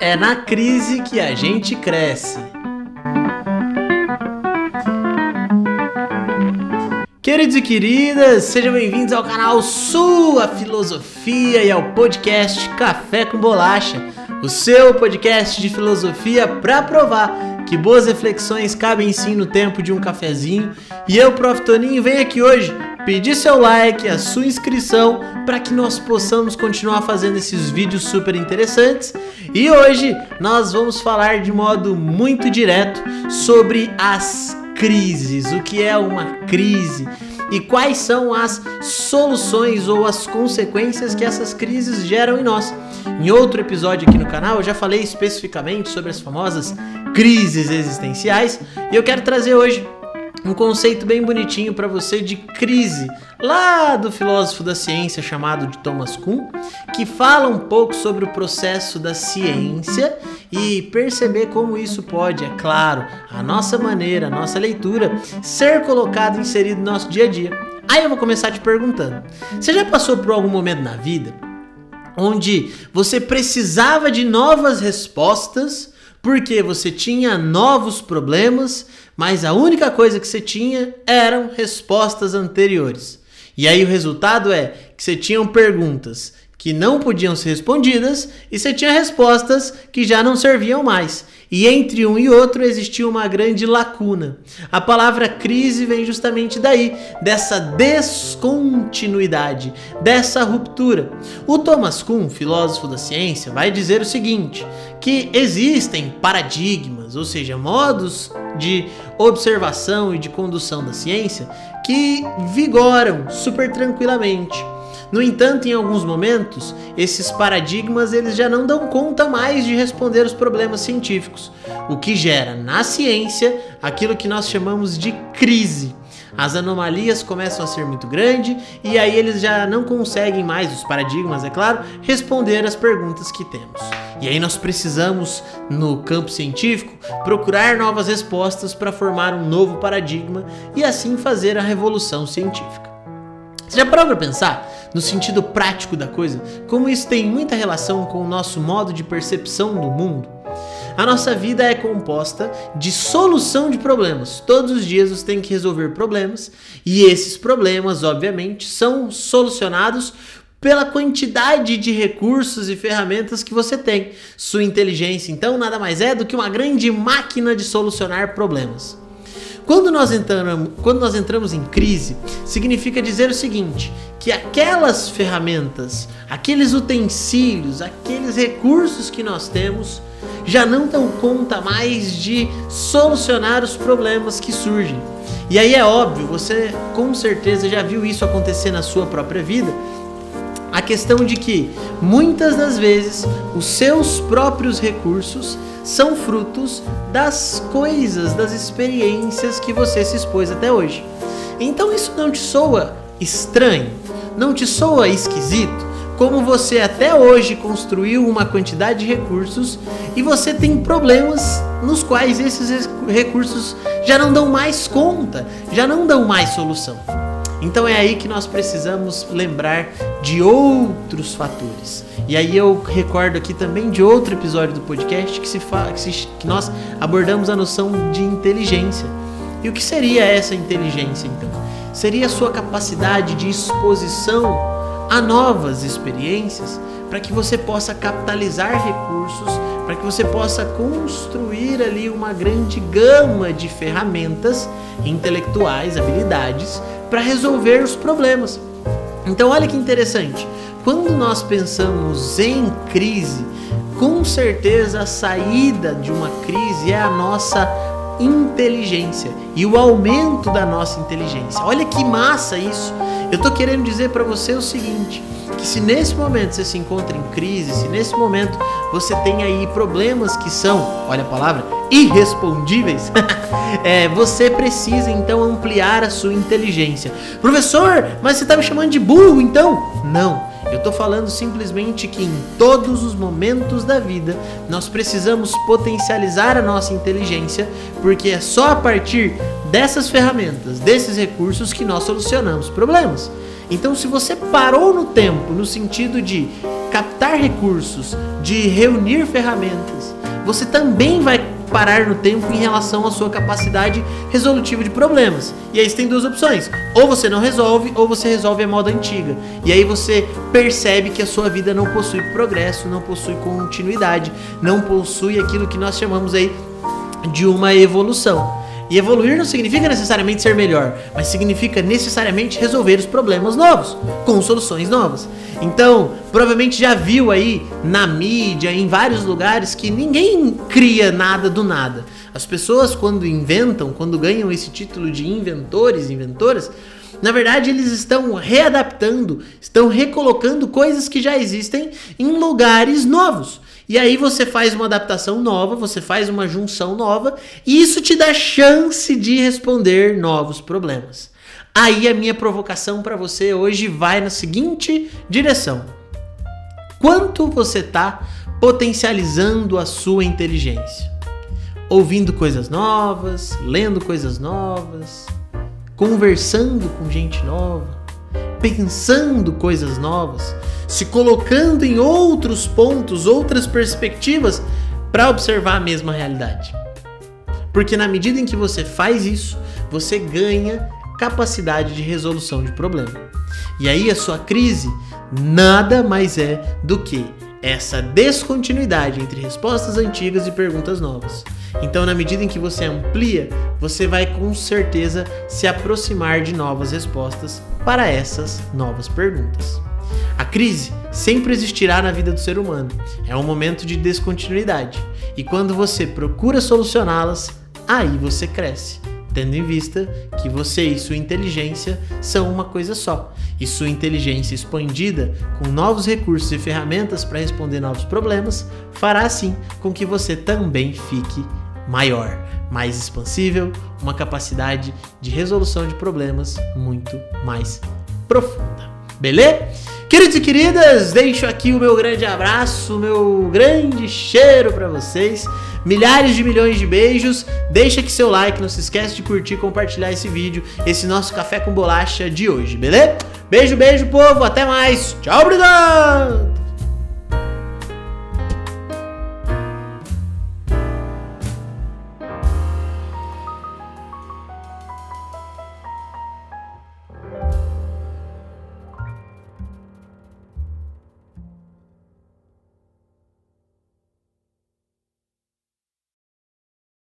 É na crise que a gente cresce. Queridos e queridas, sejam bem-vindos ao canal Sua Filosofia e ao podcast Café com Bolacha, o seu podcast de filosofia para provar que boas reflexões cabem sim no tempo de um cafezinho. E eu, Prof. Toninho, venho aqui hoje pedir seu like, a sua inscrição para que nós possamos continuar fazendo esses vídeos super interessantes. E hoje nós vamos falar de modo muito direto sobre as crises, o que é uma crise e quais são as soluções ou as consequências que essas crises geram em nós. Em outro episódio aqui no canal eu já falei especificamente sobre as famosas crises existenciais e eu quero trazer hoje um conceito bem bonitinho para você de crise, lá do filósofo da ciência chamado de Thomas Kuhn, que fala um pouco sobre o processo da ciência e perceber como isso pode, é claro, a nossa maneira, a nossa leitura, ser colocado, inserido no nosso dia a dia. Aí eu vou começar te perguntando: você já passou por algum momento na vida onde você precisava de novas respostas porque você tinha novos problemas, mas a única coisa que você tinha eram respostas anteriores. E aí o resultado é que você tinha perguntas que não podiam ser respondidas e você tinha respostas que já não serviam mais. E entre um e outro existia uma grande lacuna. A palavra crise vem justamente daí, dessa descontinuidade, dessa ruptura. O Thomas Kuhn, filósofo da ciência, vai dizer o seguinte: que existem paradigmas, ou seja, modos de observação e de condução da ciência que vigoram super tranquilamente. No entanto, em alguns momentos, esses paradigmas eles já não dão conta mais de responder os problemas científicos, o que gera na ciência aquilo que nós chamamos de crise. As anomalias começam a ser muito grandes e aí eles já não conseguem mais, os paradigmas, é claro, responder as perguntas que temos. E aí nós precisamos, no campo científico, procurar novas respostas para formar um novo paradigma e assim fazer a revolução científica. Você já parou para pensar, no sentido prático da coisa, como isso tem muita relação com o nosso modo de percepção do mundo? A nossa vida é composta de solução de problemas. Todos os dias você tem que resolver problemas e esses problemas, obviamente, são solucionados pela quantidade de recursos e ferramentas que você tem. Sua inteligência, então, nada mais é do que uma grande máquina de solucionar problemas. Quando nós, entramos, quando nós entramos em crise, significa dizer o seguinte: que aquelas ferramentas, aqueles utensílios, aqueles recursos que nós temos já não dão conta mais de solucionar os problemas que surgem. E aí é óbvio, você com certeza já viu isso acontecer na sua própria vida. Questão de que muitas das vezes os seus próprios recursos são frutos das coisas, das experiências que você se expôs até hoje. Então isso não te soa estranho? Não te soa esquisito? Como você até hoje construiu uma quantidade de recursos e você tem problemas nos quais esses recursos já não dão mais conta, já não dão mais solução. Então é aí que nós precisamos lembrar de outros fatores. E aí eu recordo aqui também de outro episódio do podcast que, se que, se, que nós abordamos a noção de inteligência. E o que seria essa inteligência então? Seria a sua capacidade de exposição a novas experiências para que você possa capitalizar recursos, para que você possa construir ali uma grande gama de ferramentas intelectuais, habilidades para resolver os problemas. Então, olha que interessante. Quando nós pensamos em crise, com certeza a saída de uma crise é a nossa inteligência e o aumento da nossa inteligência. Olha que massa isso. Eu tô querendo dizer para você o seguinte, que se nesse momento você se encontra em crise, se nesse momento você tem aí problemas que são, olha a palavra, irrespondíveis, é, você precisa então ampliar a sua inteligência. Professor, mas você está me chamando de burro então? Não. Eu estou falando simplesmente que em todos os momentos da vida nós precisamos potencializar a nossa inteligência, porque é só a partir dessas ferramentas, desses recursos que nós solucionamos problemas. Então, se você parou no tempo no sentido de captar recursos, de reunir ferramentas, você também vai parar no tempo em relação à sua capacidade resolutiva de problemas. E aí você tem duas opções: ou você não resolve, ou você resolve a moda antiga. E aí você percebe que a sua vida não possui progresso, não possui continuidade, não possui aquilo que nós chamamos aí de uma evolução. E evoluir não significa necessariamente ser melhor, mas significa necessariamente resolver os problemas novos, com soluções novas. Então, provavelmente já viu aí na mídia, em vários lugares, que ninguém cria nada do nada. As pessoas, quando inventam, quando ganham esse título de inventores, inventoras, na verdade, eles estão readaptando, estão recolocando coisas que já existem em lugares novos. E aí você faz uma adaptação nova, você faz uma junção nova, e isso te dá chance de responder novos problemas. Aí a minha provocação para você hoje vai na seguinte direção: quanto você está potencializando a sua inteligência? Ouvindo coisas novas, lendo coisas novas, conversando com gente nova, pensando coisas novas, se colocando em outros pontos, outras perspectivas para observar a mesma realidade. Porque na medida em que você faz isso, você ganha capacidade de resolução de problema. E aí a sua crise nada mais é do que essa descontinuidade entre respostas antigas e perguntas novas. Então, na medida em que você amplia, você vai com certeza se aproximar de novas respostas para essas novas perguntas. A crise sempre existirá na vida do ser humano. É um momento de descontinuidade. E quando você procura solucioná-las, aí você cresce, tendo em vista que você e sua inteligência são uma coisa só. E sua inteligência expandida, com novos recursos e ferramentas para responder novos problemas, fará assim com que você também fique maior, mais expansível, uma capacidade de resolução de problemas muito mais profunda. Beleza? Queridos e queridas, deixo aqui o meu grande abraço, o meu grande cheiro para vocês. Milhares de milhões de beijos. Deixa aqui seu like, não se esquece de curtir e compartilhar esse vídeo, esse nosso café com bolacha de hoje, beleza? Beijo, beijo, povo. Até mais. Tchau, obrigado.